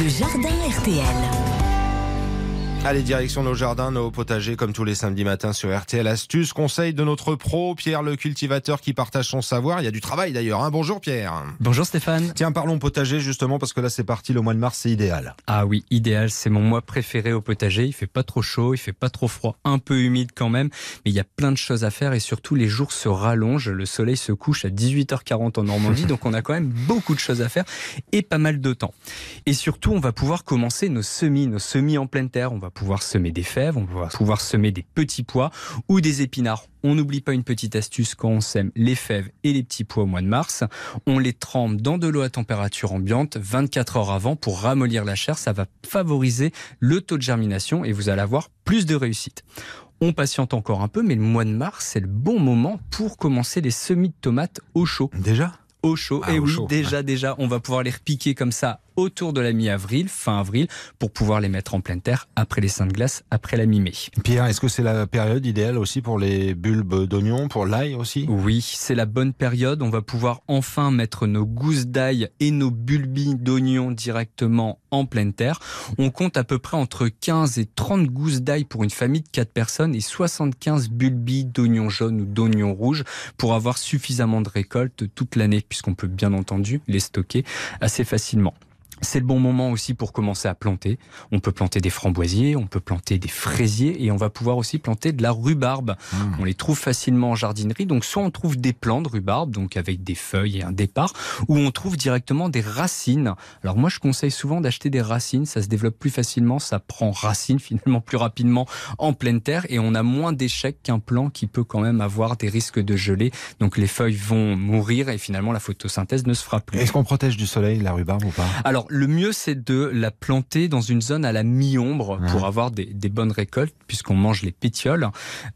Le jardin RTL. Allez, direction nos jardins, nos potagers, comme tous les samedis matins sur RTL. Astuce, conseil de notre pro, Pierre le cultivateur qui partage son savoir. Il y a du travail d'ailleurs. Hein. Bonjour Pierre. Bonjour Stéphane. Tiens, parlons potager justement parce que là c'est parti, le mois de mars c'est idéal. Ah oui, idéal, c'est mon mois préféré au potager. Il fait pas trop chaud, il fait pas trop froid, un peu humide quand même, mais il y a plein de choses à faire et surtout les jours se rallongent. Le soleil se couche à 18h40 en Normandie, donc on a quand même beaucoup de choses à faire et pas mal de temps. Et surtout, on va pouvoir commencer nos semis, nos semis en pleine terre. On va pouvoir semer des fèves, on va pouvoir semer des petits pois ou des épinards. On n'oublie pas une petite astuce quand on sème les fèves et les petits pois au mois de mars. On les trempe dans de l'eau à température ambiante 24 heures avant pour ramollir la chair. Ça va favoriser le taux de germination et vous allez avoir plus de réussite. On patiente encore un peu, mais le mois de mars, c'est le bon moment pour commencer les semis de tomates au chaud. Déjà? Au chaud. Ah, et au oui, chaud, déjà, déjà, on va pouvoir les repiquer comme ça autour de la mi-avril, fin avril, pour pouvoir les mettre en pleine terre après les seins de glace, après la mi-mai. Pierre, est-ce que c'est la période idéale aussi pour les bulbes d'oignon, pour l'ail aussi? Oui, c'est la bonne période. On va pouvoir enfin mettre nos gousses d'ail et nos bulbis d'oignon directement en pleine terre. On compte à peu près entre 15 et 30 gousses d'ail pour une famille de 4 personnes et 75 bulbis d'oignon jaune ou d'oignon rouge pour avoir suffisamment de récolte toute l'année, puisqu'on peut bien entendu les stocker assez facilement. C'est le bon moment aussi pour commencer à planter. On peut planter des framboisiers, on peut planter des fraisiers et on va pouvoir aussi planter de la rhubarbe. Mmh. On les trouve facilement en jardinerie. Donc soit on trouve des plants de rhubarbe, donc avec des feuilles et un départ, ou on trouve directement des racines. Alors moi je conseille souvent d'acheter des racines, ça se développe plus facilement, ça prend racine finalement plus rapidement en pleine terre et on a moins d'échecs qu'un plant qui peut quand même avoir des risques de gelée. Donc les feuilles vont mourir et finalement la photosynthèse ne se fera plus. Est-ce qu'on protège du soleil la rhubarbe ou pas? Alors, le mieux, c'est de la planter dans une zone à la mi-ombre Ouais. pour avoir des, des bonnes récoltes, puisqu'on mange les pétioles,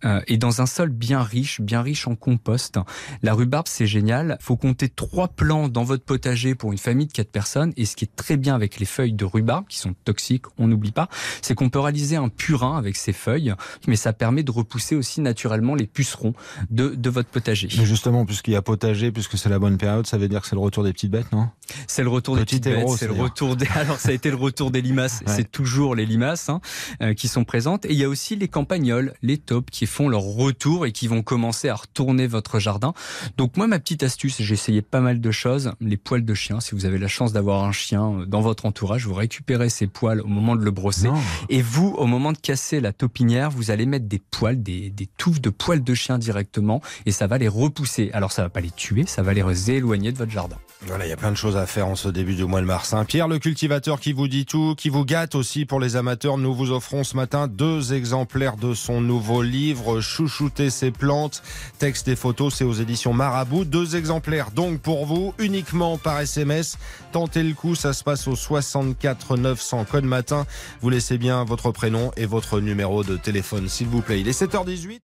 euh, et dans un sol bien riche, bien riche en compost. La rhubarbe, c'est génial. faut compter trois plants dans votre potager pour une famille de quatre personnes, et ce qui est très bien avec les feuilles de rhubarbe, qui sont toxiques, on n'oublie pas, c'est qu'on peut réaliser un purin avec ces feuilles, mais ça permet de repousser aussi naturellement les pucerons de, de votre potager. Mais justement, puisqu'il y a potager, puisque c'est la bonne période, ça veut dire que c'est le retour des petites bêtes, non? C'est le retour des Petit petites héros, bêtes, c'est le c'est-à-dire. Retour des. Alors ça a été le retour des limaces. Ouais. C'est toujours les limaces hein, euh, qui sont présentes. Et il y a aussi les campagnols, les taupes qui font leur retour et qui vont commencer à retourner votre jardin. Donc moi ma petite astuce, j'ai essayé pas mal de choses. Les poils de chien, si vous avez la chance d'avoir un chien euh, dans votre entourage, vous récupérez ces poils au moment de le brosser. Non. Et vous, au moment de casser la taupinière, vous allez mettre des poils, des, des touffes de poils de chien directement, et ça va les repousser. Alors ça va pas les tuer, ça va les éloigner de votre jardin. Voilà, il y a plein de choses à faire en ce début du mois de mars. hein. Pierre, le cultivateur qui vous dit tout, qui vous gâte aussi pour les amateurs. Nous vous offrons ce matin deux exemplaires de son nouveau livre, Chouchouter ses plantes. Texte et photos, c'est aux éditions Marabout. Deux exemplaires donc pour vous, uniquement par SMS. Tentez le coup, ça se passe au 64 900 code matin. Vous laissez bien votre prénom et votre numéro de téléphone, s'il vous plaît. Il est 7h18.